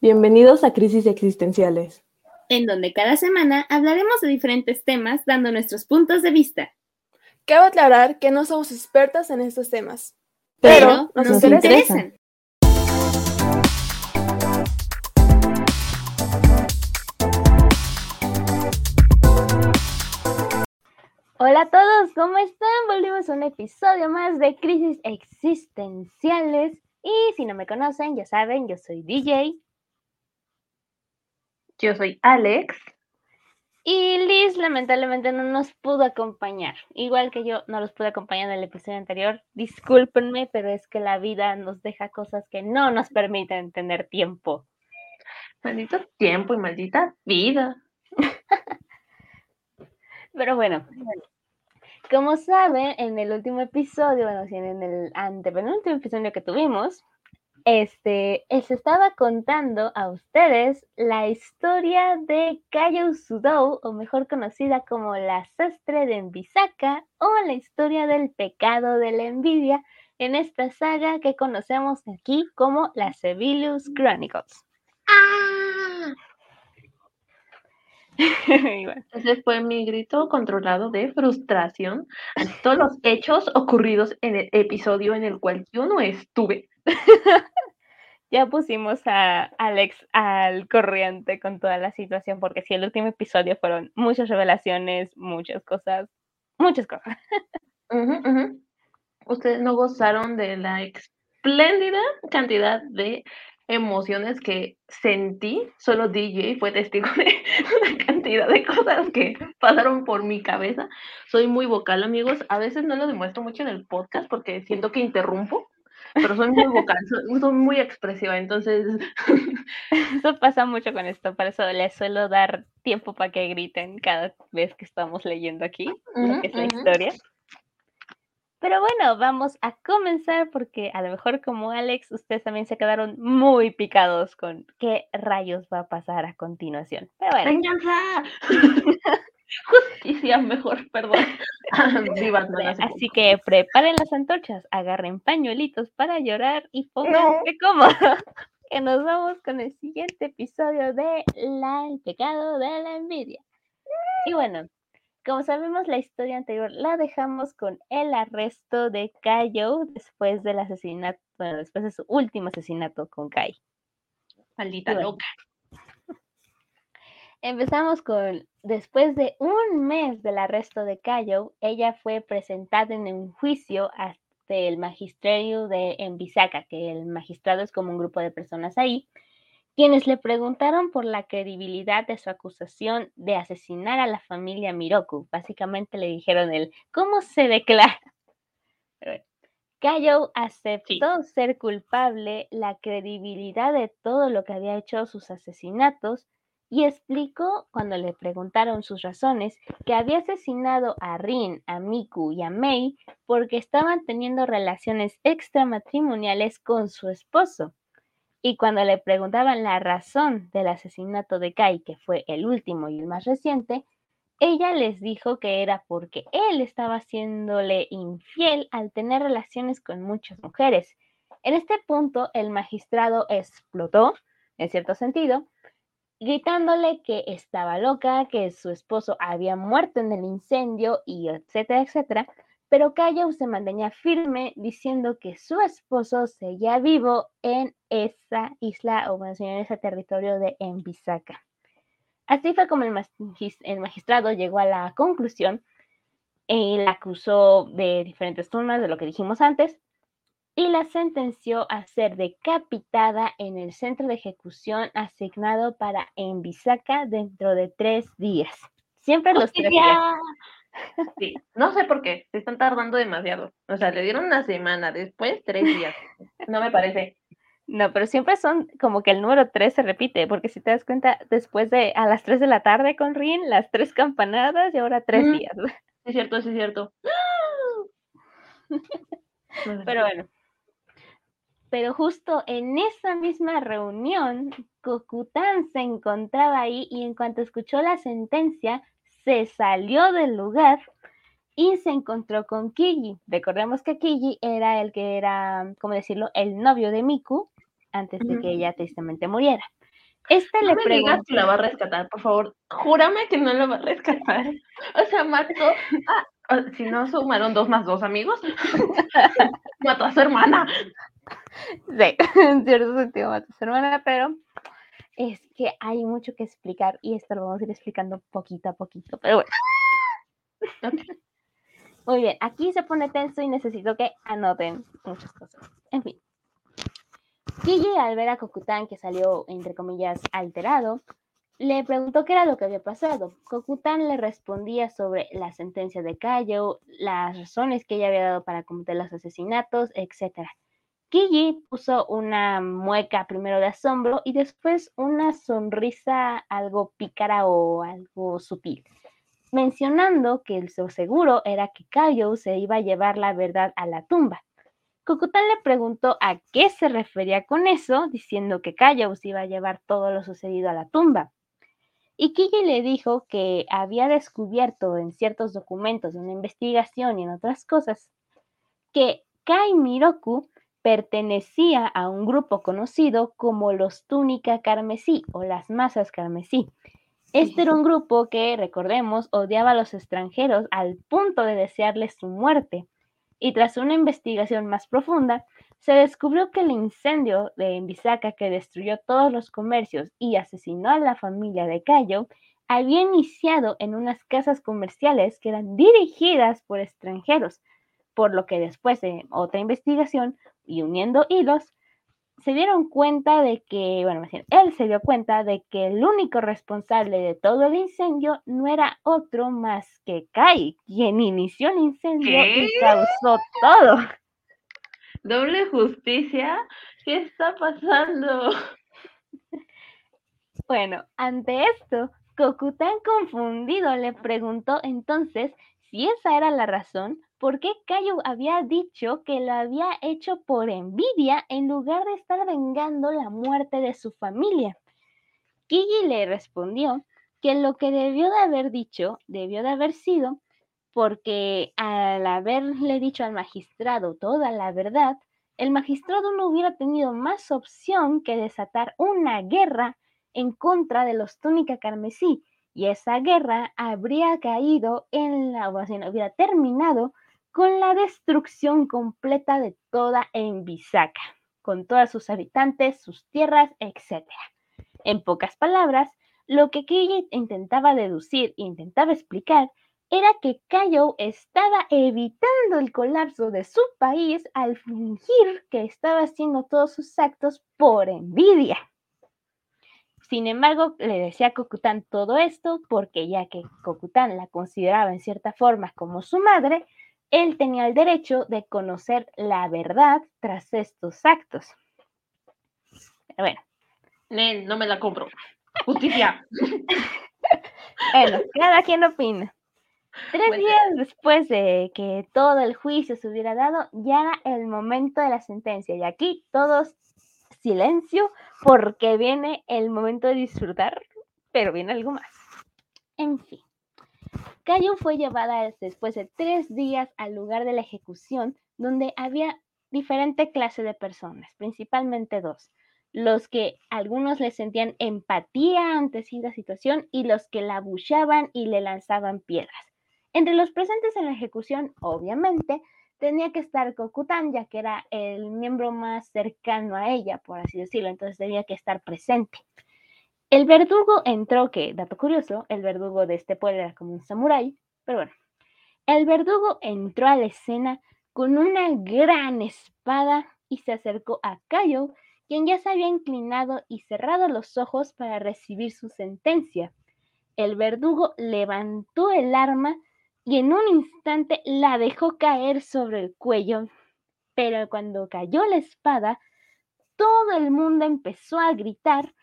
Bienvenidos a Crisis Existenciales, en donde cada semana hablaremos de diferentes temas dando nuestros puntos de vista. Cabe aclarar que no somos expertas en estos temas, pero, nos, interesan. Hola a todos, ¿cómo están? Volvimos a un episodio más de Crisis Existenciales. Y si no me conocen, ya saben, yo soy DJ. Yo soy Alex. Y Liz lamentablemente no nos pudo acompañar. Igual que yo no los pude acompañar en el episodio anterior. Discúlpenme, pero es que la vida nos deja cosas que no nos permiten tener tiempo. Maldito tiempo y maldita vida. pero bueno, como saben, en el último episodio, bueno, en el antepenúltimo episodio que tuvimos, este, se estaba contando a ustedes la historia de Kayo Sudou, o mejor conocida como la sastre de Envisaka, o la historia del pecado de la envidia, en esta saga que conocemos aquí como la Sevillus Chronicles. ¡Ah! Ese fue mi grito controlado de frustración ante todos los hechos ocurridos en el episodio en el cual yo no estuve. ya pusimos a Alex al corriente con toda la situación, porque si el último episodio fueron muchas revelaciones, muchas cosas, muchas cosas. Ustedes no gozaron de la espléndida cantidad de emociones que sentí, solo DJ fue testigo de una cantidad de cosas que pasaron por mi cabeza. Soy muy vocal, amigos. A veces no lo demuestro mucho en el podcast porque siento que interrumpo, pero soy muy vocal, soy, muy expresiva, entonces... Eso pasa mucho con esto, por eso les suelo dar tiempo para que griten cada vez que estamos leyendo aquí lo que es la historia. Pero bueno, vamos a comenzar porque a lo mejor como Alex, ustedes también se quedaron muy picados con qué rayos va a pasar a continuación. Pero bueno. ¡Venganza! Justicia mejor, perdón. Así que preparen las antorchas, agarren pañuelitos para llorar y pónganse cómodos. Que nos vamos con el siguiente episodio de La, El pecado de la envidia. Y bueno, como sabemos, la historia anterior la dejamos con el arresto de Kayo después del asesinato, bueno, después de su último asesinato con Kai. Maldita loca. Empezamos con, después de un mes del arresto de Kayo, ella fue presentada en un juicio ante el magisterio de Envisaka, que el magistrado es como un grupo de personas ahí, quienes le preguntaron por la credibilidad de su acusación de asesinar a la familia Miroku. Básicamente le dijeron él, ¿cómo se declara? Kayo aceptó ser culpable, la credibilidad de todo lo que había hecho sus asesinatos y explicó, cuando le preguntaron sus razones, que había asesinado a Rin, a Miku y a Mei porque estaban teniendo relaciones extramatrimoniales con su esposo. Y cuando le preguntaban la razón del asesinato de Kai, que fue el último y el más reciente, ella les dijo que era porque él estaba haciéndole infiel al tener relaciones con muchas mujeres. En este punto, el magistrado explotó, en cierto sentido, gritándole que estaba loca, que su esposo había muerto en el incendio y etcétera, etcétera, pero Cayo se mantenía firme diciendo que su esposo seguía vivo en esa isla o en ese territorio de Envisaka. Así fue como el, magistrado llegó a la conclusión y la acusó de diferentes turmas de lo que dijimos antes y la sentenció a ser decapitada en el centro de ejecución asignado para Envisaka dentro de tres días. Siempre los tres días. Sí, no sé por qué, se están tardando demasiado. O sea, le dieron una semana, después tres días. No me parece. No, pero siempre son como que el número tres se repite, porque si te das cuenta, después de a las tres de la tarde con Rin, las tres campanadas y ahora tres días. Es cierto, es cierto. pero bueno. Pero justo en esa misma reunión, Kokután se encontraba ahí y en cuanto escuchó la sentencia, se salió del lugar y se encontró con Kiji. Recordemos que Kiji era el que era, ¿cómo decirlo?, el novio de Miku antes de que ella tristemente muriera. Este No le me digas preguntó, que la va a rescatar, por favor. Júrame que no la va a rescatar. O sea, mató a... ah, Si no sumaron dos más dos amigos, mató a su hermana. sí, en cierto sentido mató a su hermana, pero es que hay mucho que explicar y esto lo vamos a ir explicando poquito a poquito, pero bueno. Muy bien, aquí se pone tenso y necesito que anoten muchas cosas. En fin. Kiji, al ver a Kokután que salió, entre comillas, alterado, le preguntó qué era lo que había pasado. Kokután le respondía sobre la sentencia de Kayo, las razones que ella había dado para cometer los asesinatos, etc. Kiji puso una mueca primero de asombro y después una sonrisa algo pícara o algo sutil mencionando que el seguro era que Kayo se iba a llevar la verdad a la tumba. Kokután le preguntó a qué se refería con eso, diciendo que se iba a llevar todo lo sucedido a la tumba. Y Kiji le dijo que había descubierto en ciertos documentos de una investigación y en otras cosas que Kai Miroku pertenecía a un grupo conocido como los Túnica Carmesí o las Masas Carmesí. Este era un grupo que, recordemos, odiaba a los extranjeros al punto de desearles su muerte. Y tras una investigación más profunda, se descubrió que el incendio de Mbisaka que destruyó todos los comercios y asesinó a la familia de Cayo había iniciado en unas casas comerciales que eran dirigidas por extranjeros, por lo que después de otra investigación y uniendo hilos, se dieron cuenta de que, bueno, más bien, él se dio cuenta de que el único responsable de todo el incendio no era otro más que Kai, quien inició el incendio y causó todo. Doble justicia. ¿Qué está pasando? Bueno, ante esto, Kokután confundido le preguntó entonces si esa era la razón por qué Kayo había dicho que lo había hecho por envidia en lugar de estar vengando la muerte de su familia. Kigi le respondió que lo que debió de haber dicho debió de haber sido porque al haberle dicho al magistrado toda la verdad, el magistrado no hubiera tenido más opción que desatar una guerra en contra de los túnica carmesí y esa guerra habría caído en la, o bien, hubiera terminado con la destrucción completa de toda Envisaka, con todos sus habitantes, sus tierras, etc. En pocas palabras, lo que Kiji intentaba deducir e intentaba explicar era que Kayo estaba evitando el colapso de su país al fingir que estaba haciendo todos sus actos por envidia. Sin embargo, le decía a Kokután todo esto porque ya que Kokután la consideraba en cierta forma como su madre, él tenía el derecho de conocer la verdad tras estos actos. Pero bueno, Nen, no me la compro. Justicia. bueno, cada quien opina. Tres Bueno. días después de que todo el juicio se hubiera dado, ya era el momento de la sentencia. Y aquí todos silencio porque viene el momento de disfrutar, pero viene algo más. En fin. Cayo fue llevada después de tres días al lugar de la ejecución, donde había diferente clase de personas, principalmente dos. Los que algunos le sentían empatía ante esta situación y los que la abuchaban y le lanzaban piedras. Entre los presentes en la ejecución, obviamente, tenía que estar Kokután, ya que era el miembro más cercano a ella, por así decirlo, entonces tenía que estar presente. El verdugo entró, que, dato curioso, el verdugo de este pueblo era como un samurái, pero bueno. El verdugo entró a la escena con una gran espada y se acercó a Kayo, quien ya se había inclinado y cerrado los ojos para recibir su sentencia. El verdugo levantó el arma y en un instante la dejó caer sobre el cuello. Pero cuando cayó la espada, todo el mundo empezó a gritar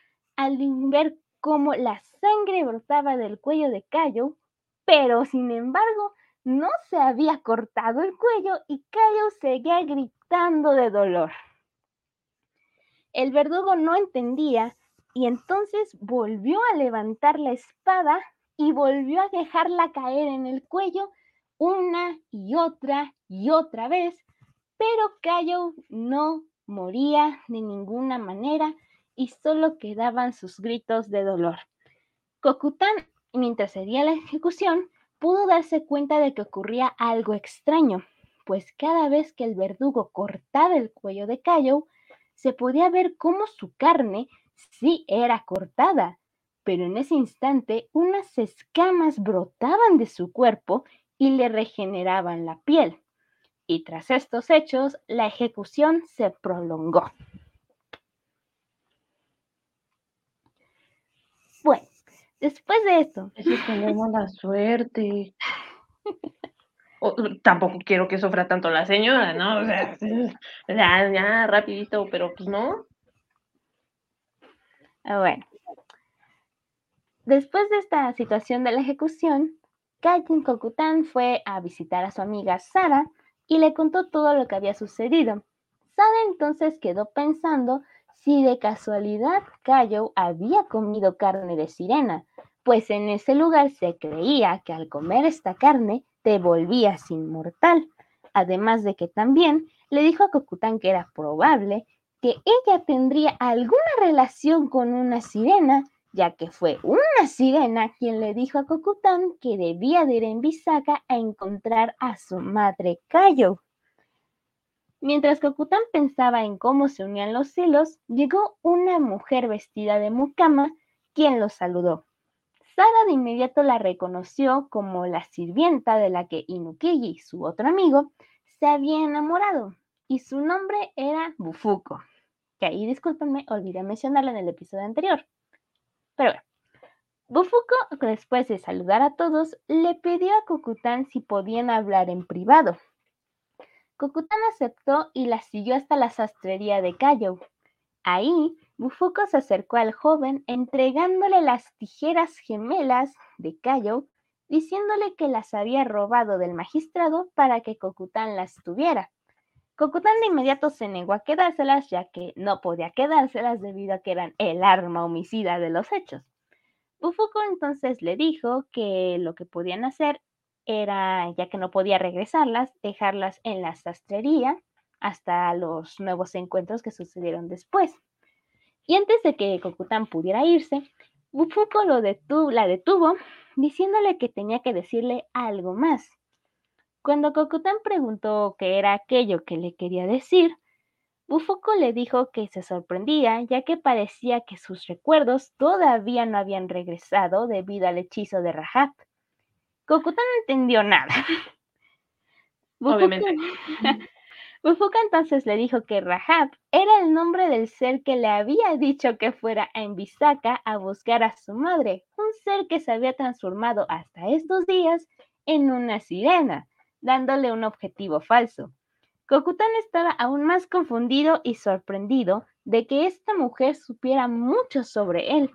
al ver cómo la sangre brotaba del cuello de Cayo, pero sin embargo no se había cortado el cuello y Cayo seguía gritando de dolor. El verdugo no entendía y entonces volvió a levantar la espada y volvió a dejarla caer en el cuello una y otra y otra vez, pero Cayo no moría de ninguna manera y solo quedaban sus gritos de dolor. Cocután, mientras sería la ejecución, pudo darse cuenta de que ocurría algo extraño, pues cada vez que el verdugo cortaba el cuello de Cayo, se podía ver cómo su carne sí era cortada, pero en ese instante unas escamas brotaban de su cuerpo y le regeneraban la piel. Y tras estos hechos, la ejecución se prolongó. Bueno, después de esto. Eso es tener mala suerte. O, tampoco quiero que sufra tanto la señora, ¿no? O sea, ya, ya, rapidito, pero pues no. Ah, Bueno, después de esta situación de la ejecución, Kaiten Kokután fue a visitar a su amiga Sara y le contó todo lo que había sucedido. Sara entonces quedó pensando si de casualidad Kayo había comido carne de sirena, pues en ese lugar se creía que al comer esta carne te volvías inmortal. Además de que también le dijo a Kokután que era probable que ella tendría alguna relación con una sirena, ya que fue una sirena quien le dijo a Kokután que debía de ir en Bisaka a encontrar a su madre Kayo. Mientras Kokután pensaba en cómo se unían los hilos, llegó una mujer vestida de mucama, quien los saludó. Sara de inmediato la reconoció como la sirvienta de la que Inukigi, su otro amigo, se había enamorado, y su nombre era Bufuko. Que ahí, discúlpenme, olvidé mencionarla en el episodio anterior. Pero bueno, Bufuko, después de saludar a todos, le pidió a Kokután si podían hablar en privado. Kokután aceptó y la siguió hasta la sastrería de Kayo. Ahí, Bufuko se acercó al joven entregándole las tijeras gemelas de Kayo, diciéndole que las había robado del magistrado para que Kokután las tuviera. Kokután de inmediato se negó a quedárselas, ya que no podía quedárselas debido a que eran el arma homicida de los hechos. Bufuko entonces le dijo que lo que podían hacer era, ya que no podía regresarlas, dejarlas en la sastrería hasta los nuevos encuentros que sucedieron después. Y antes de que Kokután pudiera irse, detu la detuvo diciéndole que tenía que decirle algo más. Cuando Kokután preguntó qué era aquello que le quería decir, Bufuko le dijo que se sorprendía ya que parecía que sus recuerdos todavía no habían regresado debido al hechizo de Rahab. Kokután no entendió nada. Obviamente. Bufuka entonces le dijo que Rahab era el nombre del ser que le había dicho que fuera a Envisaka a buscar a su madre, un ser que se había transformado hasta estos días en una sirena, dándole un objetivo falso. Kokután estaba aún más confundido y sorprendido de que esta mujer supiera mucho sobre él.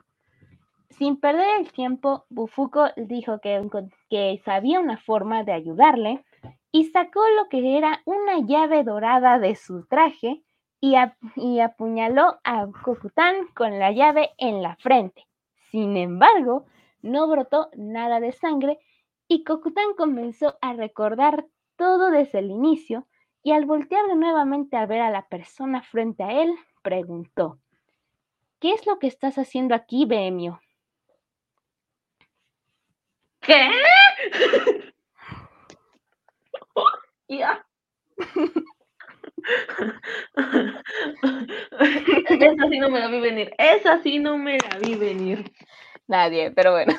Sin perder el tiempo, Bufuko dijo que, sabía una forma de ayudarle y sacó lo que era una llave dorada de su traje y, ap- y apuñaló a Kokután con la llave en la frente. Sin embargo, no brotó nada de sangre y Kokután comenzó a recordar todo desde el inicio y al voltear nuevamente a ver a la persona frente a él, preguntó, ¿Qué es lo que estás haciendo aquí, Bohemio? ¿Qué? Ya. Esa sí no me la vi venir. Esa sí no me la vi venir. Nadie, pero bueno.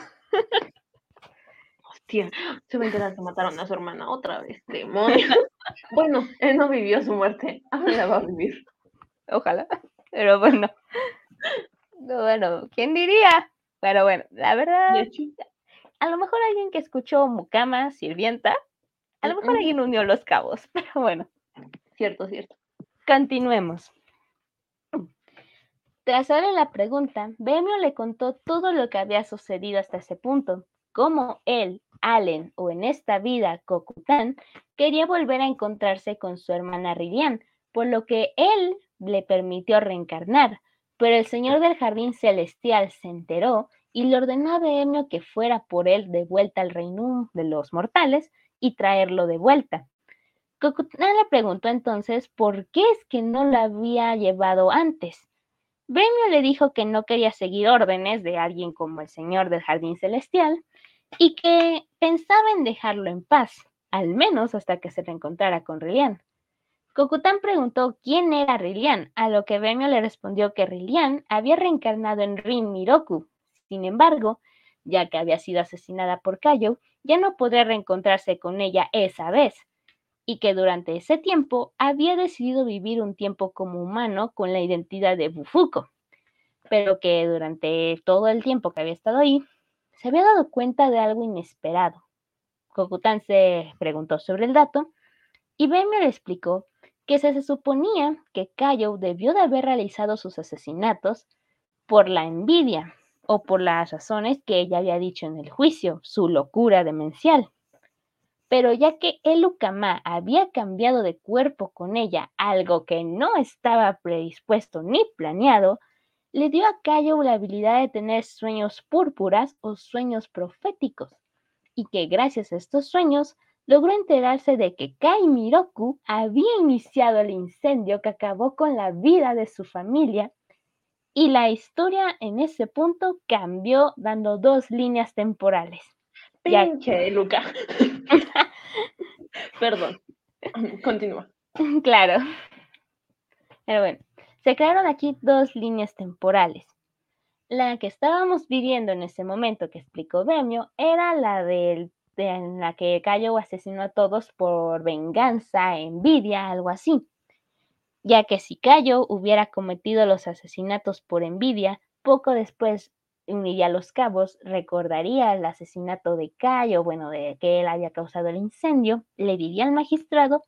Hostia, se va a enterar que mataron a su hermana otra vez. Demonio. Bueno, él no vivió su muerte. Ahora la va a vivir. Ojalá. Pero bueno. No, Bueno, ¿quién diría? Pero bueno, la verdad, De hecho, A lo mejor alguien que escuchó Mukama, sirvienta, a lo mejor mm. alguien unió los cabos, pero bueno. cierto, cierto. Continuemos. Tras darle la pregunta, Bemio le contó todo lo que había sucedido hasta ese punto, cómo él, Allen, o en esta vida, Kokután, quería volver a encontrarse con su hermana Rilian, por lo que él le permitió reencarnar, pero el señor del jardín celestial se enteró y le ordenó a Bemio que fuera por él de vuelta al reino de los mortales y traerlo de vuelta. Cocutan le preguntó entonces por qué es que no la había llevado antes. Bremio le dijo que no quería seguir órdenes de alguien como el señor del jardín celestial y que pensaba en dejarlo en paz, al menos hasta que se reencontrara con Rilian. Cocután preguntó quién era Rilian, a lo que Bremio le respondió que Rilian había reencarnado en Rin Miroku. Sin embargo, ya que había sido asesinada por Kayo, ya no podría reencontrarse con ella esa vez, y que durante ese tiempo había decidido vivir un tiempo como humano con la identidad de Bufuko, pero que durante todo el tiempo que había estado ahí, se había dado cuenta de algo inesperado. Kokután se preguntó sobre el dato y Bemio le explicó que se, suponía que Kayo debió de haber realizado sus asesinatos por la envidia o por las razones que ella había dicho en el juicio, su locura demencial. Pero ya que el Ukama había cambiado de cuerpo con ella, algo que no estaba predispuesto ni planeado, le dio a Cayo la habilidad de tener sueños púrpuras o sueños proféticos, y que gracias a estos sueños logró enterarse de que Kai Miroku había iniciado el incendio que acabó con la vida de su familia y la historia en ese punto cambió dando dos líneas temporales. Pinche Luca. Perdón. Continúa. Claro. Pero bueno, se crearon aquí dos líneas temporales. La que estábamos viviendo en ese momento que explicó Bemio era la del, de, en la que Cayo asesinó a todos por venganza, envidia, algo así ya que si Cayo hubiera cometido los asesinatos por envidia, poco después uniría los cabos, recordaría el asesinato de Cayo, bueno, de que él había causado el incendio, le diría al magistrado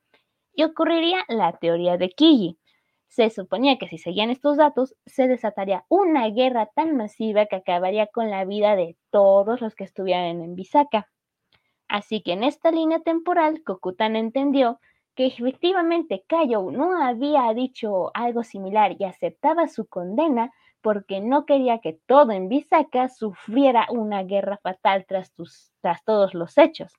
y ocurriría la teoría de Kiji. Se suponía que si seguían estos datos, se desataría una guerra tan masiva que acabaría con la vida de todos los que estuvieran en Bisaka. Así que en esta línea temporal, Kokutan entendió que efectivamente Cayo no había dicho algo similar y aceptaba su condena porque no quería que todo en Bisaka sufriera una guerra fatal tras, tras todos los hechos.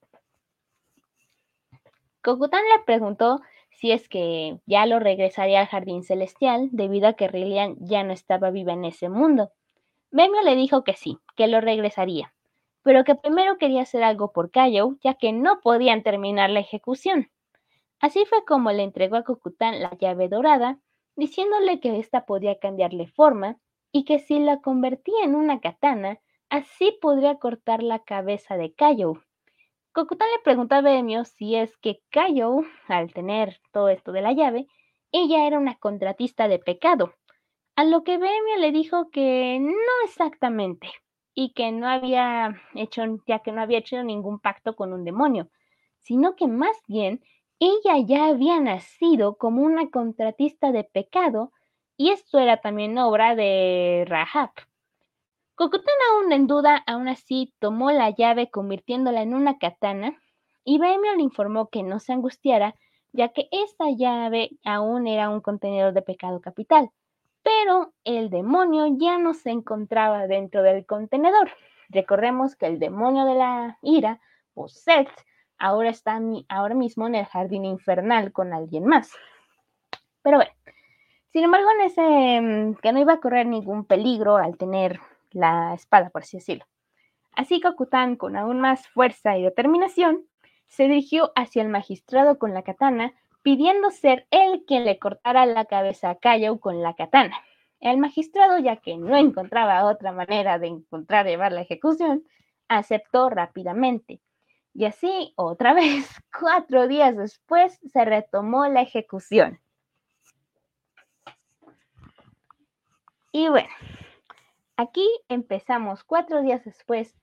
Kokutan le preguntó si es que ya lo regresaría al jardín celestial debido a que Rilian ya no estaba viva en ese mundo. Memio le dijo que sí, que lo regresaría, pero que primero quería hacer algo por Kayo, ya que no podían terminar la ejecución. Así fue como le entregó a Cocután la llave dorada, diciéndole que ésta podía cambiarle forma y que si la convertía en una katana, así podría cortar la cabeza de Kayo. Cocután le preguntó a Bemio si es que Kayo, al tener todo esto de la llave, ella era una contratista de pecado, a lo que Bemio le dijo que no exactamente, y que no había hecho, ya que no había hecho ningún pacto con un demonio, sino que más bien ella ya había nacido como una contratista de pecado y esto era también obra de Rahab. Cocotán aún en duda, aún así tomó la llave convirtiéndola en una katana y Baemio le informó que no se angustiara ya que esta llave aún era un contenedor de pecado capital, pero el demonio ya no se encontraba dentro del contenedor. Recordemos que el demonio de la ira, o Seth, ahora está ahora mismo en el jardín infernal con alguien más. Pero bueno, sin embargo, en ese mm, que no iba a correr ningún peligro al tener la espada, por así decirlo. Así que con aún más fuerza y determinación, se dirigió hacia el magistrado con la katana, pidiendo ser él quien le cortara la cabeza a Kayou con la katana. El magistrado, ya que no encontraba otra manera de encontrar llevar la ejecución, aceptó rápidamente. Y así, otra vez, cuatro días después, se retomó la ejecución. Y bueno, aquí empezamos cuatro días después.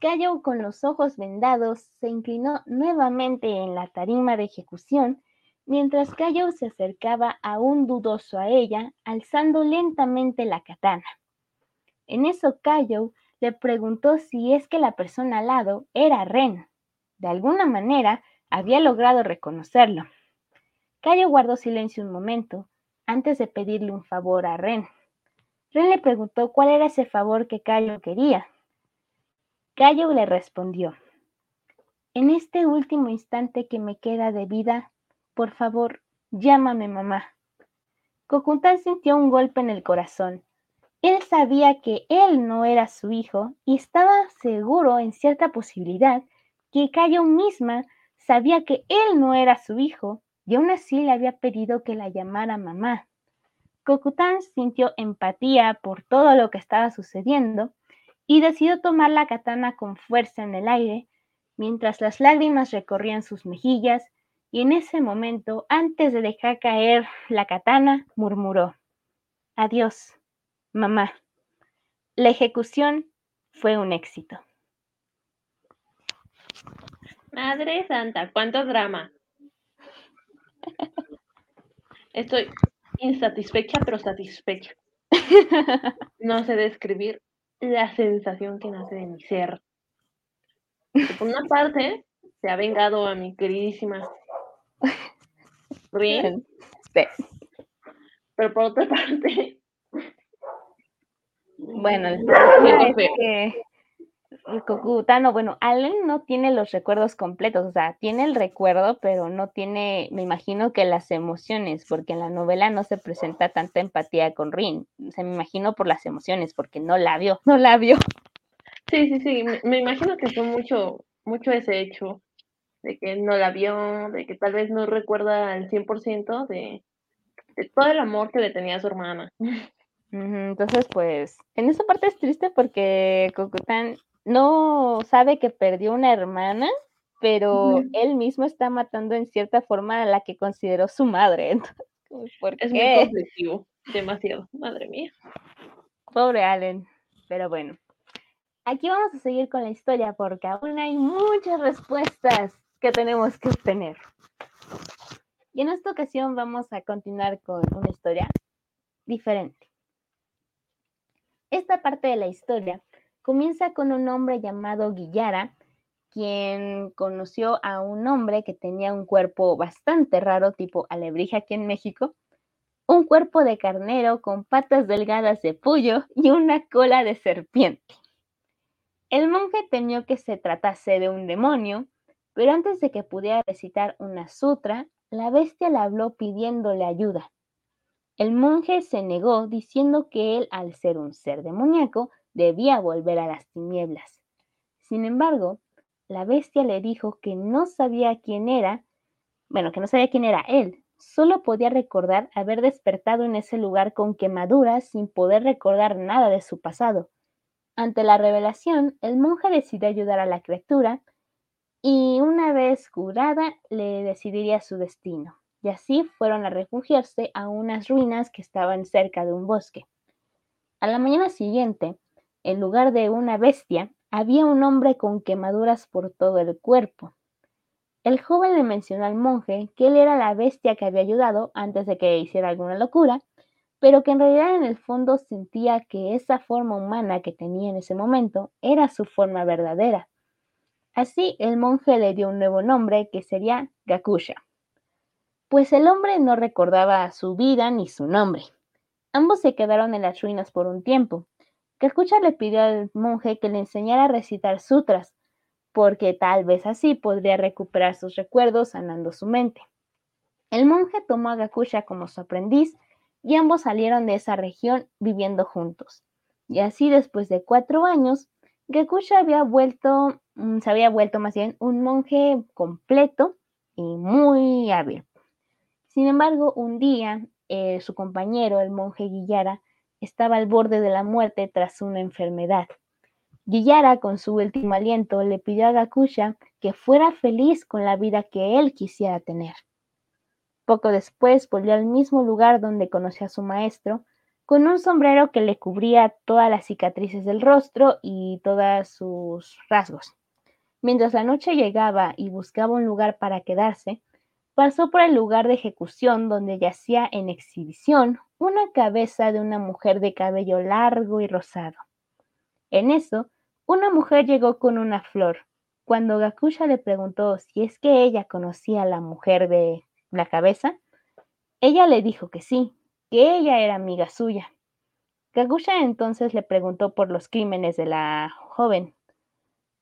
Cayo con los ojos vendados se inclinó nuevamente en la tarima de ejecución, mientras Cayo se acercaba aún dudoso a ella, alzando lentamente la katana. En eso Cayo le preguntó si es que la persona al lado era Ren. De alguna manera había logrado reconocerlo. Cayo guardó silencio un momento antes de pedirle un favor a Ren. Ren le preguntó cuál era ese favor que Cayo quería. Cayo le respondió, en este último instante que me queda de vida, por favor, llámame mamá. Kokutan sintió un golpe en el corazón. Él sabía que él no era su hijo y estaba seguro en cierta posibilidad que misma sabía que él no era su hijo y aún así le había pedido que la llamara mamá. Kokutan sintió empatía por todo lo que estaba sucediendo y decidió tomar la katana con fuerza en el aire, mientras las lágrimas recorrían sus mejillas, y en ese momento, antes de dejar caer la katana, murmuró, Adiós, mamá. La ejecución fue un éxito. Madre Santa, cuánto drama. Estoy insatisfecha, pero satisfecha. No sé describir la sensación que nace de mi ser. por una parte, se ha vengado a mi queridísima Rin. Pero por otra parte. Bueno, el problema es que el Kokutano, bueno, Allen no tiene los recuerdos completos, o sea, tiene el recuerdo, pero no tiene, me imagino que las emociones, porque en la novela no se presenta tanta empatía con Rin, o sea, me imagino por las emociones, porque no la vio, no la vio. Sí, sí, sí, me, imagino que fue mucho, mucho ese hecho de que no la vio, de que tal vez no recuerda al 100% de, de todo el amor que le tenía a su hermana. Entonces, pues, en esa parte es triste porque Kokutan no sabe que perdió una hermana, pero él mismo está matando en cierta forma a la que consideró su madre. es muy conflictivo, demasiado, madre mía. Pobre Allen, pero bueno. Aquí vamos a seguir con la historia porque aún hay muchas respuestas que tenemos que obtener. Y en esta ocasión vamos a continuar con una historia diferente. Esta parte de la historia Comienza con un hombre llamado Guillara, quien conoció a un hombre que tenía un cuerpo bastante raro, tipo alebrija aquí en México, un cuerpo de carnero con patas delgadas de pollo y una cola de serpiente. El monje temió que se tratase de un demonio, pero antes de que pudiera recitar una sutra, la bestia le habló pidiéndole ayuda. El monje se negó diciendo que él, al ser un ser demoníaco, debía volver a las tinieblas. Sin embargo, la bestia le dijo que no sabía quién era, bueno, que no sabía quién era él, solo podía recordar haber despertado en ese lugar con quemaduras sin poder recordar nada de su pasado. Ante la revelación, el monje decidió ayudar a la criatura y una vez curada le decidiría su destino. Y así fueron a refugiarse a unas ruinas que estaban cerca de un bosque. A la mañana siguiente, en lugar de una bestia, había un hombre con quemaduras por todo el cuerpo. El joven le mencionó al monje que él era la bestia que había ayudado antes de que hiciera alguna locura, pero que en realidad en el fondo sentía que esa forma humana que tenía en ese momento era su forma verdadera. Así el monje le dio un nuevo nombre que sería Gakusha, pues el hombre no recordaba su vida ni su nombre. Ambos se quedaron en las ruinas por un tiempo, escucha le pidió al monje que le enseñara a recitar sutras, porque tal vez así podría recuperar sus recuerdos sanando su mente. El monje tomó a Gakusha como su aprendiz y ambos salieron de esa región viviendo juntos. Y así después de cuatro años, Gakusha había vuelto, mm, se había vuelto más bien un monje completo y muy hábil. Sin embargo, un día eh, su compañero, el monje Guillara, estaba al borde de la muerte tras una enfermedad. Guillara, con su último aliento, le pidió a Gakusha que fuera feliz con la vida que él quisiera tener. Poco después volvió al mismo lugar donde conoció a su maestro, con un sombrero que le cubría todas las cicatrices del rostro y todos sus rasgos. Mientras la noche llegaba y buscaba un lugar para quedarse, pasó por el lugar de ejecución donde yacía en exhibición una cabeza de una mujer de cabello largo y rosado. En eso, una mujer llegó con una flor. Cuando Gakusha le preguntó si es que ella conocía a la mujer de la cabeza, ella le dijo que sí, que ella era amiga suya. Gakusha entonces le preguntó por los crímenes de la joven.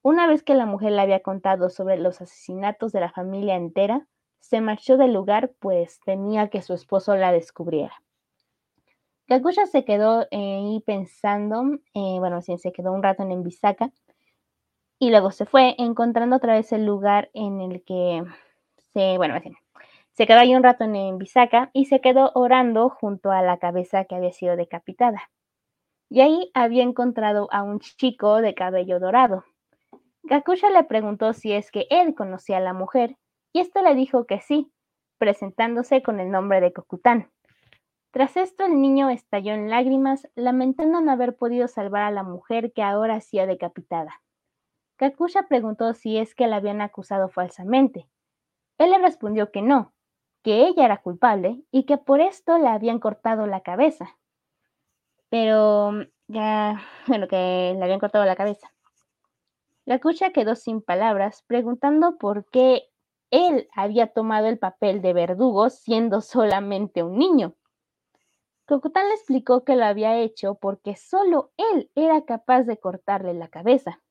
Una vez que la mujer le había contado sobre los asesinatos de la familia entera, se marchó del lugar pues temía que su esposo la descubriera. Gakusha se quedó ahí pensando, eh, bueno, sí, se quedó un rato en Envisaca y luego se fue encontrando otra vez el lugar en el que se, bueno, se quedó ahí un rato en Envisaca y se quedó orando junto a la cabeza que había sido decapitada. Y ahí había encontrado a un chico de cabello dorado. Gakusha le preguntó si es que él conocía a la mujer y éste le dijo que sí, presentándose con el nombre de Kokután. Tras esto el niño estalló en lágrimas, lamentando no haber podido salvar a la mujer que ahora hacía decapitada. Kakusha preguntó si es que la habían acusado falsamente. Él le respondió que no, que ella era culpable y que por esto le habían cortado la cabeza. Pero ya, bueno, que le habían cortado la cabeza. Gakusha quedó sin palabras, preguntando por qué él había tomado el papel de verdugo siendo solamente un niño. Cocotán le explicó que lo había hecho porque solo él era capaz de cortarle la cabeza.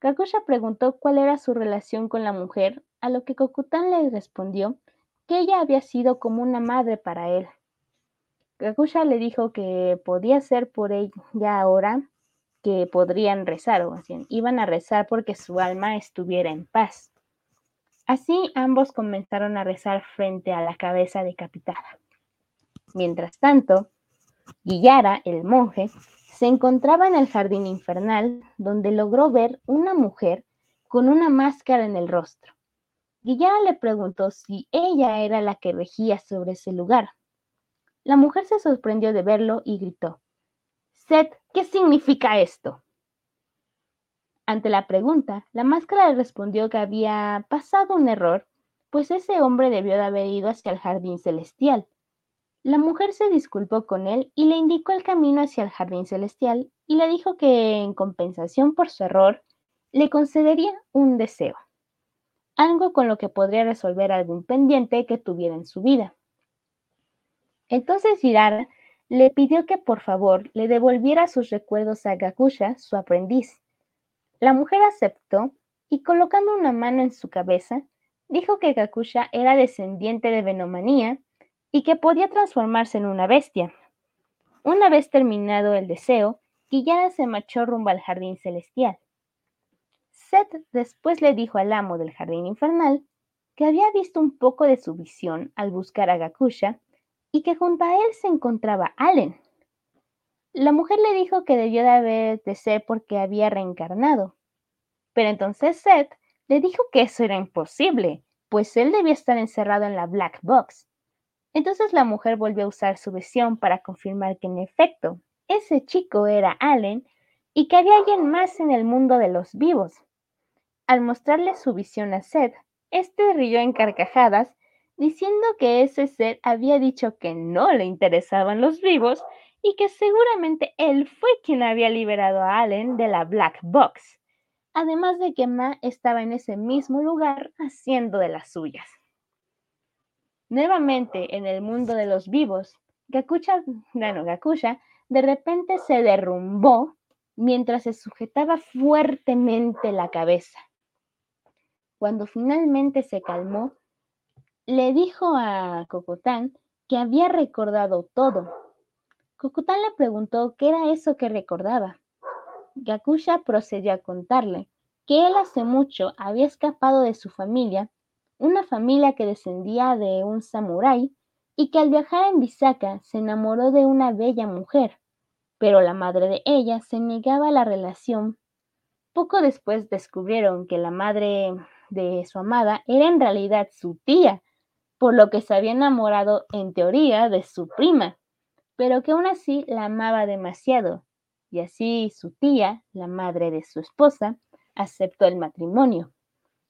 Kakusha preguntó cuál era su relación con la mujer, a lo que Kokután le respondió que ella había sido como una madre para él. Kakusha le dijo que podía ser por ella ahora que podrían rezar, o así, iban a rezar porque su alma estuviera en paz. Así ambos comenzaron a rezar frente a la cabeza decapitada. Mientras tanto, Guillara, el monje, se encontraba en el jardín infernal, donde logró ver una mujer con una máscara en el rostro. Guillara le preguntó si ella era la que regía sobre ese lugar. La mujer se sorprendió de verlo y gritó, Seth, ¿qué significa esto? Ante la pregunta, la máscara le respondió que había pasado un error, pues ese hombre debió de haber ido hacia el jardín celestial la mujer se disculpó con él y le indicó el camino hacia el jardín celestial y le dijo que en compensación por su error le concedería un deseo, algo con lo que podría resolver algún pendiente que tuviera en su vida. Entonces Girara le pidió que por favor le devolviera sus recuerdos a Gakusha, su aprendiz. La mujer aceptó y colocando una mano en su cabeza, dijo que Gakusha era descendiente de Venomanía y que podía transformarse en una bestia. Una vez terminado el deseo, Guillara se marchó rumbo al jardín celestial. Seth después le dijo al amo del jardín infernal que había visto un poco de su visión al buscar a Gakusha y que junto a él se encontraba Allen. La mujer le dijo que debió de haber de ser porque había reencarnado. Pero entonces Seth le dijo que eso era imposible, pues él debía estar encerrado en la Black Box entonces la mujer volvió a usar su visión para confirmar que en efecto ese chico era Allen y que había alguien más en el mundo de los vivos. Al mostrarle su visión a Seth, este rió en carcajadas, diciendo que ese Seth había dicho que no le interesaban los vivos y que seguramente él fue quien había liberado a Allen de la Black Box, además de que Ma estaba en ese mismo lugar haciendo de las suyas. Nuevamente en el mundo de los vivos, Gakusha, bueno, de repente se derrumbó mientras se sujetaba fuertemente la cabeza. Cuando finalmente se calmó, le dijo a Kokotán que había recordado todo. Kokotán le preguntó qué era eso que recordaba. Gakusha procedió a contarle que él hace mucho había escapado de su familia una familia que descendía de un samurái y que al viajar en Visaka se enamoró de una bella mujer, pero la madre de ella se negaba a la relación. Poco después descubrieron que la madre de su amada era en realidad su tía, por lo que se había enamorado en teoría de su prima, pero que aún así la amaba demasiado, y así su tía, la madre de su esposa, aceptó el matrimonio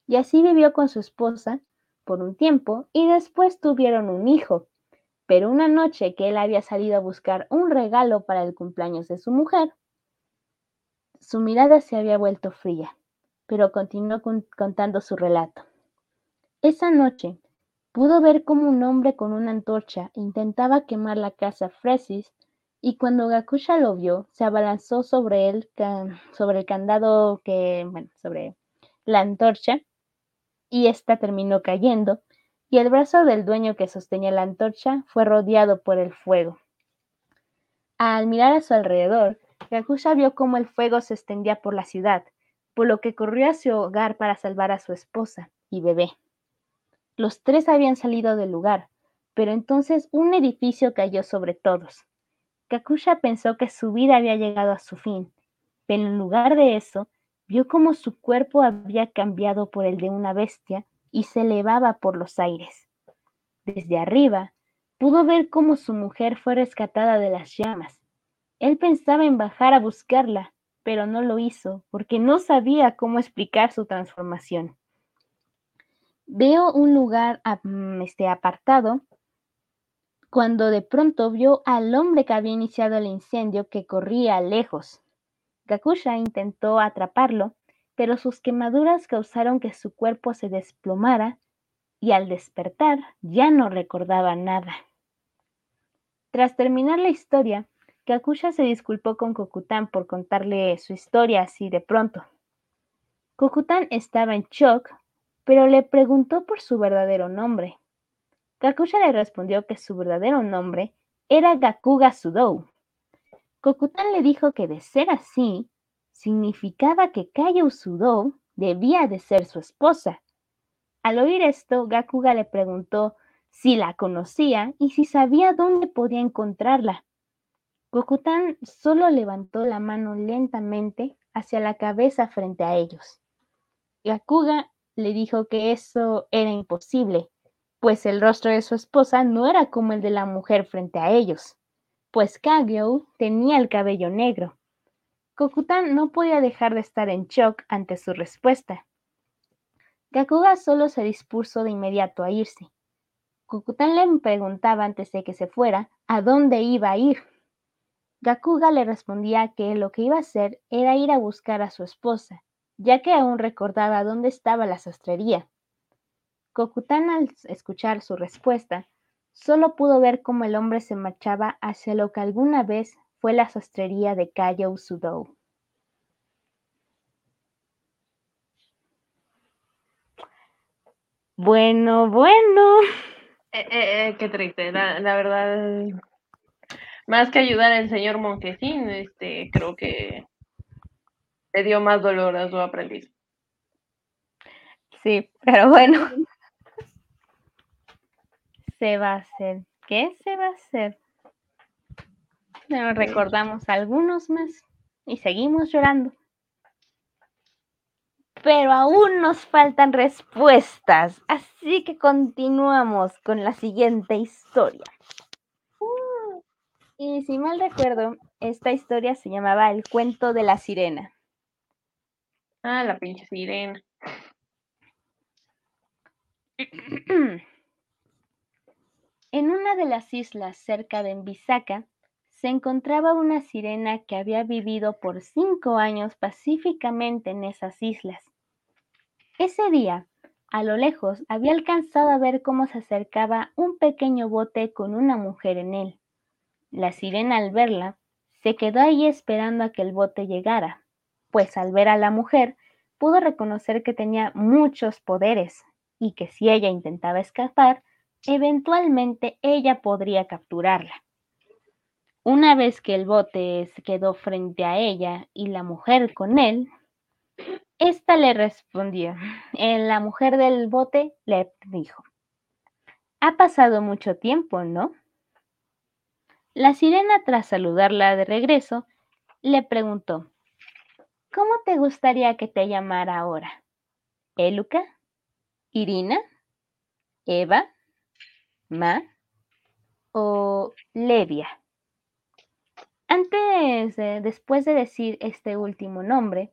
y así vivió con su esposa por un tiempo y después tuvieron un hijo. Pero una noche que él había salido a buscar un regalo para el cumpleaños de su mujer, su mirada se había vuelto fría, pero continuó contando su relato. Esa noche pudo ver cómo un hombre con una antorcha intentaba quemar la casa Fresis y cuando Gakusha lo vio, se abalanzó sobre él, sobre el candado que, bueno, sobre la antorcha y ésta terminó cayendo, y el brazo del dueño que sostenía la antorcha fue rodeado por el fuego. Al mirar a su alrededor, Gakusha vio cómo el fuego se extendía por la ciudad, por lo que corrió a su hogar para salvar a su esposa y bebé. Los tres habían salido del lugar, pero entonces un edificio cayó sobre todos. Kakusha pensó que su vida había llegado a su fin, pero en lugar de eso, vio cómo su cuerpo había cambiado por el de una bestia y se elevaba por los aires. Desde arriba, pudo ver cómo su mujer fue rescatada de las llamas. Él pensaba en bajar a buscarla, pero no lo hizo porque no sabía cómo explicar su transformación. Veo un lugar mm, este, apartado cuando de pronto vio al hombre que había iniciado el incendio que corría lejos. Gakusha intentó atraparlo, pero sus quemaduras causaron que su cuerpo se desplomara y al despertar ya no recordaba nada. Tras terminar la historia, Gakusha se disculpó con Kokutan por contarle su historia así de pronto. Kokutan estaba en shock pero le preguntó por su verdadero nombre. Kakusha le respondió que su verdadero nombre era Gakuga Sudou. Kokutan le dijo que de ser así, significaba que Kayo Sudou debía de ser su esposa. Al oír esto, Gakuga le preguntó si la conocía y si sabía dónde podía encontrarla. Kokutan solo levantó la mano lentamente hacia la cabeza frente a ellos. Gakuga le dijo que eso era imposible, pues el rostro de su esposa no era como el de la mujer frente a ellos, pues Kagyo tenía el cabello negro. Kokutan no podía dejar de estar en shock ante su respuesta. Gakuga solo se dispuso de inmediato a irse. Kokutan le preguntaba antes de que se fuera a dónde iba a ir. Gakuga le respondía que lo que iba a hacer era ir a buscar a su esposa, ya que aún recordaba dónde estaba la sastrería. Kokutan, al escuchar su respuesta, solo pudo ver cómo el hombre se marchaba hacia lo que alguna vez fue la sastrería de Kayo Sudou. Bueno, bueno. Eh, eh, eh, qué triste, la, verdad. Más que ayudar al señor Monquesín, este, creo que le dio más dolor a su aprendiz. Sí, pero bueno. se va a hacer. ¿Qué se va a hacer? Nos recordamos algunos más y seguimos llorando. Pero aún nos faltan respuestas, así que continuamos con la siguiente historia. Y si mal recuerdo, esta historia se llamaba El cuento de la sirena. Ah, la pinche sirena. En una de las islas cerca de Envisaca se encontraba una sirena que había vivido por cinco años pacíficamente en esas islas. Ese día, a lo lejos, había alcanzado a ver cómo se acercaba un pequeño bote con una mujer en él. La sirena al verla, se quedó ahí esperando a que el bote llegara pues al ver a la mujer pudo reconocer que tenía muchos poderes y que si ella intentaba escapar, eventualmente ella podría capturarla. Una vez que el bote se quedó frente a ella y la mujer con él, ésta le respondió. La mujer del bote le dijo, ha pasado mucho tiempo, ¿no? La sirena, tras saludarla de regreso, le preguntó, ¿Cómo te gustaría que te llamara ahora? ¿Eluca? ¿Irina? ¿Eva? ¿Ma? ¿O Levia? Antes, después de decir este último nombre,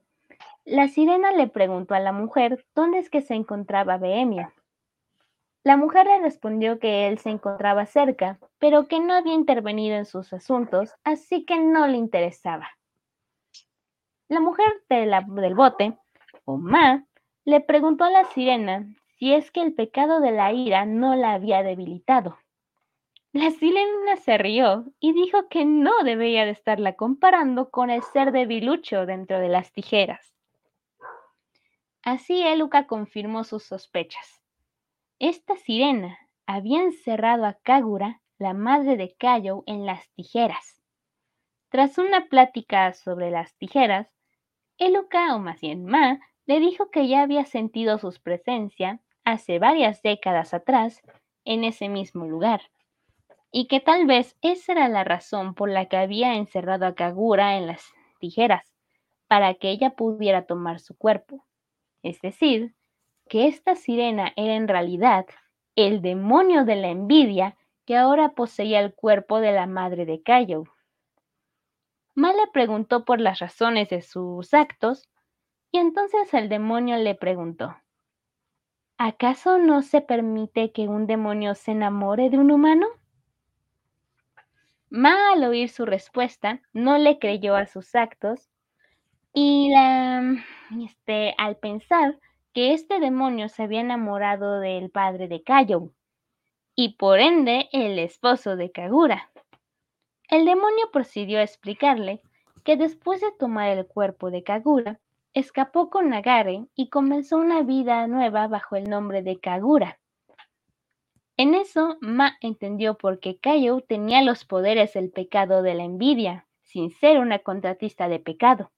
la sirena le preguntó a la mujer dónde es que se encontraba Bohemia. La mujer le respondió que él se encontraba cerca, pero que no había intervenido en sus asuntos, así que no le interesaba. La mujer del bote, Ma, le preguntó a la sirena si es que el pecado de la ira no la había debilitado. La sirena se rió y dijo que no debía de estarla comparando con el ser debilucho dentro de las tijeras. Así Eluca confirmó sus sospechas. esta sirena había encerrado a Kagura, la madre de Kayo, en las tijeras. Tras una plática sobre las tijeras, Eluka, o más Ma, le dijo que ya había sentido su presencia hace varias décadas atrás en ese mismo lugar, y que tal vez esa era la razón por la que había encerrado a Kagura en las tijeras, para que ella pudiera tomar su cuerpo. Es decir, que esta sirena era en realidad el demonio de la envidia que ahora poseía el cuerpo de la madre de Cayo. Ma le preguntó por las razones de sus actos y entonces el demonio le preguntó, ¿acaso no se permite que un demonio se enamore de un humano? Ma al oír su respuesta no le creyó a sus actos y este, al pensar que este demonio se había enamorado del padre de Kayo y por ende el esposo de Kagura. El demonio procedió a explicarle que después de tomar el cuerpo de Kagura, escapó con Nagare y comenzó una vida nueva bajo el nombre de Kagura. En eso, Ma entendió por qué Kayo tenía los poderes del pecado de la envidia, sin ser una contratista de pecado,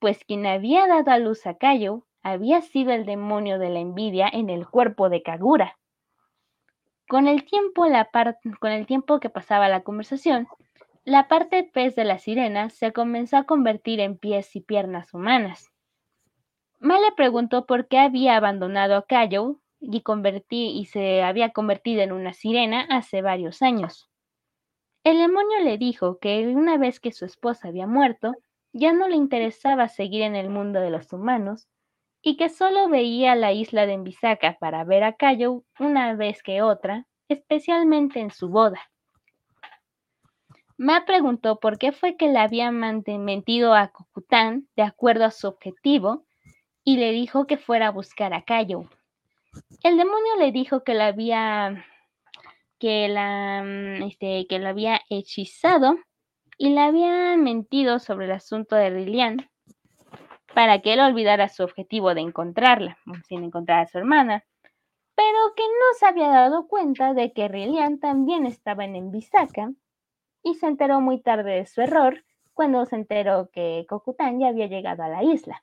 pues quien había dado a luz a Kayo había sido el demonio de la envidia en el cuerpo de Kagura. Con el tiempo, con el tiempo que pasaba la conversación, la parte pez de la sirena se comenzó a convertir en pies y piernas humanas. Ma le preguntó por qué había abandonado a Kayo y, y se había convertido en una sirena hace varios años. El demonio le dijo que una vez que su esposa había muerto, ya no le interesaba seguir en el mundo de los humanos y que solo veía la isla de Envisaca para ver a Cayo una vez que otra, especialmente en su boda. Ma preguntó por qué fue que le había mentido a Cocután de acuerdo a su objetivo y le dijo que fuera a buscar a Cayo. El demonio le dijo que la había que la este, que lo había hechizado y le había mentido sobre el asunto de Lilian para que él olvidara su objetivo de encontrarla, sin encontrar a su hermana, pero que no se había dado cuenta de que Rilian también estaba en Envisaca y se enteró muy tarde de su error cuando se enteró que Kokután ya había llegado a la isla.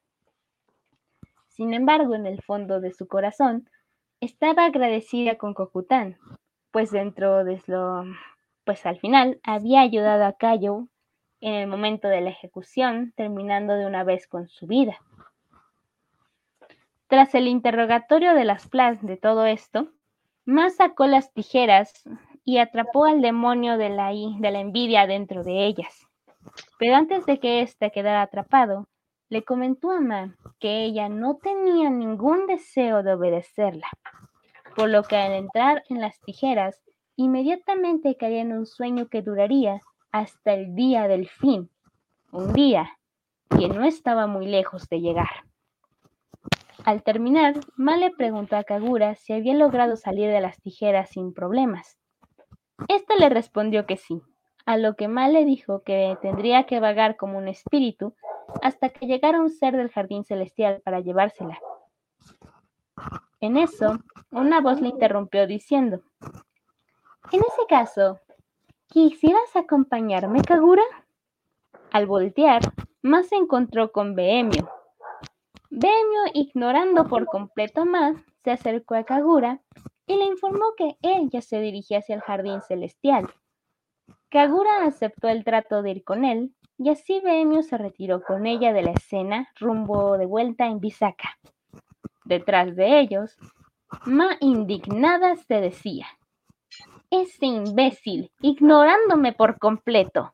Sin embargo, en el fondo de su corazón, estaba agradecida con Kokután, pues dentro de lo, pues al final había ayudado a Kayo en el momento de la ejecución, terminando de una vez con su vida. Tras el interrogatorio de las plas de todo esto, Ma sacó las tijeras y atrapó al demonio de la, de la envidia dentro de ellas. Pero antes de que éste quedara atrapado, le comentó a Ma que ella no tenía ningún deseo de obedecerla, por lo que al entrar en las tijeras, inmediatamente caía en un sueño que duraría hasta el día del fin, un día que no estaba muy lejos de llegar. Al terminar, Ma le preguntó a Kagura si había logrado salir de las tijeras sin problemas. Este le respondió que sí, a lo que Ma le dijo que tendría que vagar como un espíritu hasta que llegara un ser del jardín celestial para llevársela. En eso, una voz le interrumpió diciendo, En ese caso, ¿Quisieras acompañarme, Kagura? Al voltear, Ma se encontró con Behemio. Behemio, ignorando por completo a Ma, se acercó a Kagura y le informó que él ya se dirigía hacia el jardín celestial. Kagura aceptó el trato de ir con él y así Behemio se retiró con ella de la escena rumbo de vuelta en Bisaka. Detrás de ellos, Ma indignada se decía, ese imbécil, ignorándome por completo.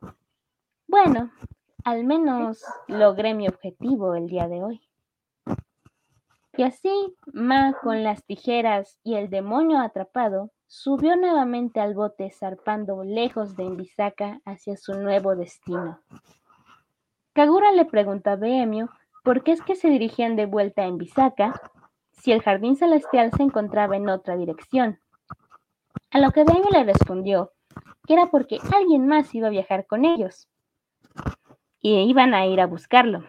Bueno, al menos logré mi objetivo el día de hoy. Y así, Ma, con las tijeras y el demonio atrapado, subió nuevamente al bote zarpando lejos de Envisaka hacia su nuevo destino. Kagura le preguntó a Behemio por qué es que se dirigían de vuelta a Envisaka si el jardín celestial se encontraba en otra dirección. A lo que Benny le respondió que era porque alguien más iba a viajar con ellos y iban a ir a buscarlo.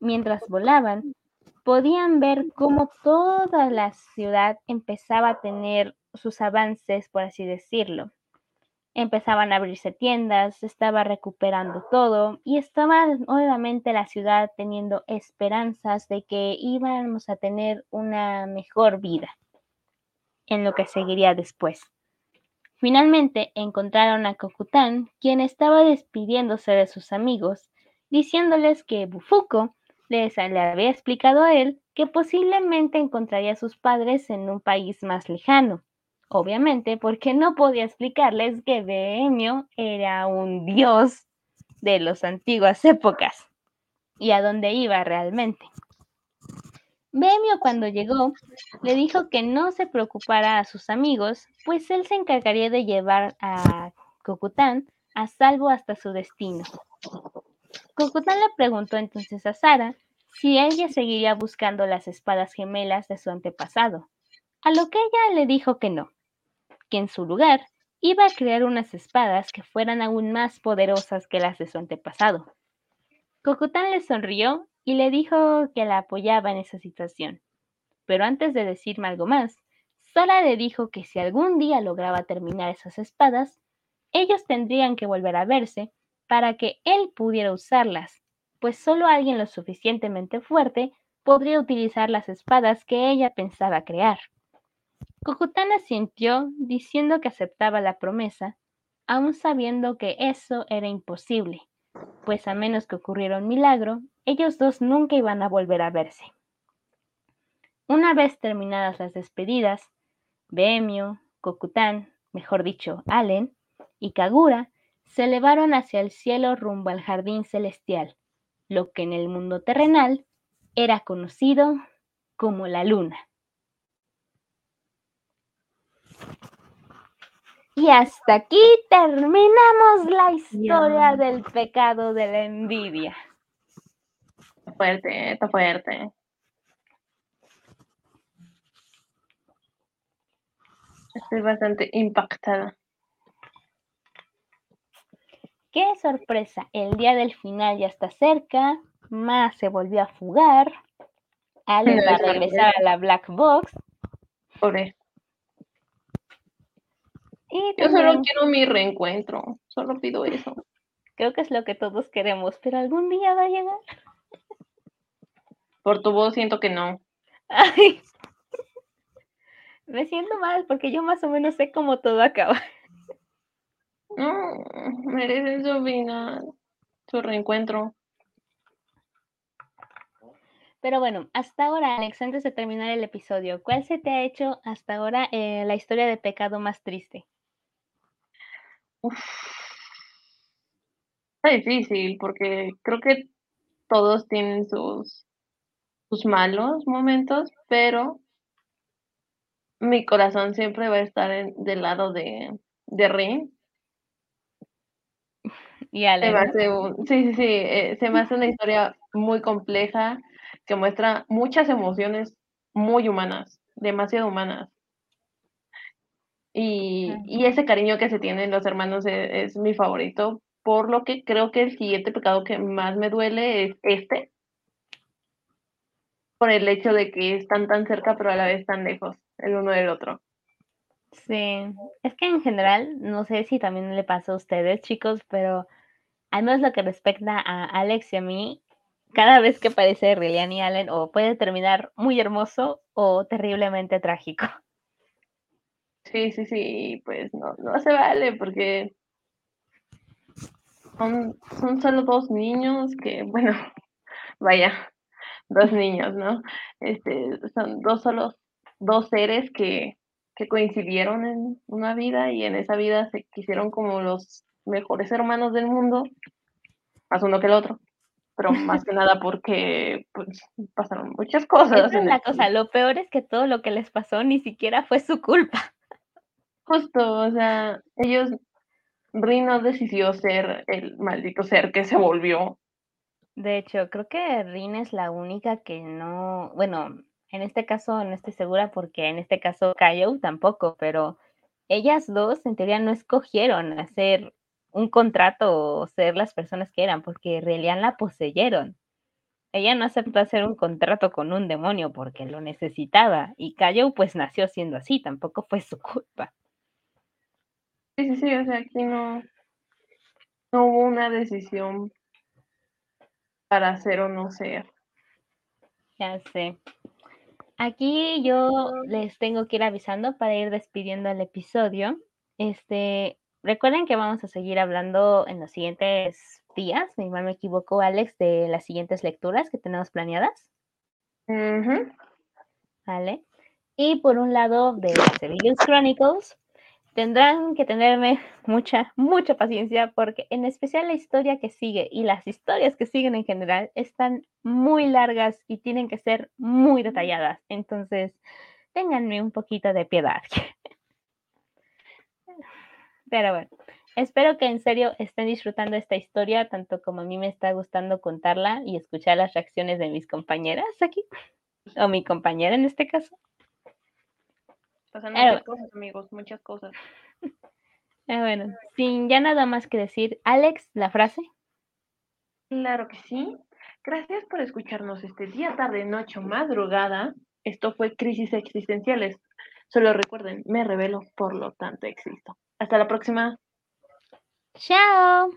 Mientras volaban, podían ver cómo toda la ciudad empezaba a tener sus avances, por así decirlo. Empezaban a abrirse tiendas, estaba recuperando todo y estaba nuevamente la ciudad teniendo esperanzas de que íbamos a tener una mejor vida en lo que seguiría después. Finalmente encontraron a Kokután, quien estaba despidiéndose de sus amigos, diciéndoles que Bufuko les le había explicado a él que posiblemente encontraría a sus padres en un país más lejano obviamente, porque no podía explicarles que Bohemio era un dios de las antiguas épocas y a dónde iba realmente. Bohemio cuando llegó le dijo que no se preocupara a sus amigos, pues él se encargaría de llevar a Cocután a salvo hasta su destino. Cocután le preguntó entonces a Sara si ella seguiría buscando las espadas gemelas de su antepasado, a lo que ella le dijo que no, que en su lugar iba a crear unas espadas que fueran aún más poderosas que las de su antepasado. Cocután le sonrió y le dijo que la apoyaba en esa situación. Pero antes de decirme algo más, Sara le dijo que si algún día lograba terminar esas espadas, ellos tendrían que volver a verse para que él pudiera usarlas, pues solo alguien lo suficientemente fuerte podría utilizar las espadas que ella pensaba crear. Cocután asintió, diciendo que aceptaba la promesa, aun sabiendo que eso era imposible, pues a menos que ocurriera un milagro, ellos dos nunca iban a volver a verse. Una vez terminadas las despedidas, Bohemio, Cocután, mejor dicho, Allen y Kagura se elevaron hacia el cielo rumbo al jardín celestial, lo que en el mundo terrenal era conocido como la luna. Y hasta aquí terminamos la historia del pecado de la envidia. Está fuerte, está fuerte. Estoy bastante impactada. Qué sorpresa, el día del final ya está cerca, más se volvió a fugar, Ale va a regresar a la Black Box. Pobre. Y Yo solo quiero mi reencuentro. Solo pido eso. creo que es lo que todos queremos, pero algún día va a llegar. Por tu voz siento que no. Ay, me siento mal porque yo más o menos sé cómo todo acaba. No, mereces su final. Su reencuentro. Pero bueno, hasta ahora, Alex, antes de terminar el episodio, ¿cuál se te ha hecho hasta ahora eh, la historia de pecado más triste? Uf. Está difícil porque creo que todos tienen sus, sus malos momentos, pero mi corazón siempre va a estar en- del lado de, de Rin. Y Ale, Se me hace un- sí, sí, sí, eh, se me hace una historia muy compleja que muestra muchas emociones muy humanas, demasiado humanas. Y, y ese cariño que se tienen los hermanos es, mi favorito, por lo que creo que el siguiente pecado que más me duele es este, por el hecho de que están tan cerca pero a la vez tan lejos el uno del otro. Sí, es que en general, no sé si también le pasa a ustedes, chicos, pero al menos lo que respecta a Alex y a mí, cada vez que aparece Rillian y Allen, o puede terminar muy hermoso o terriblemente trágico. Sí, sí, sí, pues no, no se vale porque son, son solo dos niños que, bueno, vaya, dos niños, ¿no? Este, son dos solos, dos seres que, que coincidieron en una vida y en esa vida se quisieron como los mejores hermanos del mundo, más uno que el otro, pero más que nada porque pues, pasaron muchas cosas. Esa es la cosa, lo peor es que todo lo que les pasó ni siquiera fue su culpa. Justo, o sea, ellos, Rin no decidió ser el maldito ser que se volvió. De hecho, creo que Rin es la única que no, bueno, en este caso no estoy segura porque en este caso Kaio tampoco, pero ellas dos en teoría no escogieron hacer un contrato o ser las personas que eran, porque Relian la poseyeron. ella no aceptó hacer un contrato con un demonio porque lo necesitaba y Cayo pues nació siendo así, tampoco fue su culpa. Sí, sí, sí, o sea, aquí no, no hubo una decisión para hacer o no ser. Ya sé. Aquí yo les tengo que ir avisando para ir despidiendo el episodio. Este, recuerden que vamos a seguir hablando en los siguientes días, si mal me equivoco, Alex, de las siguientes lecturas que tenemos planeadas. ¿Vale? Y por un lado de Seville's Chronicles, tendrán que tenerme mucha, mucha paciencia porque en especial la historia que sigue y las historias que siguen en general están muy largas y tienen que ser muy detalladas. Entonces, ténganme un poquito de piedad. Pero bueno, espero que en serio estén disfrutando esta historia tanto como a mí me está gustando contarla y escuchar las reacciones de mis compañeras aquí, o mi compañera en este caso. Pasan ah, muchas cosas, amigos, muchas cosas. Ah, bueno, sin ya nada más que decir, Alex, la frase. Claro que sí. Gracias por escucharnos este día, tarde, noche madrugada. Esto fue Crisis Existenciales. Solo recuerden, me revelo, por lo tanto existo. Hasta la próxima. Chao.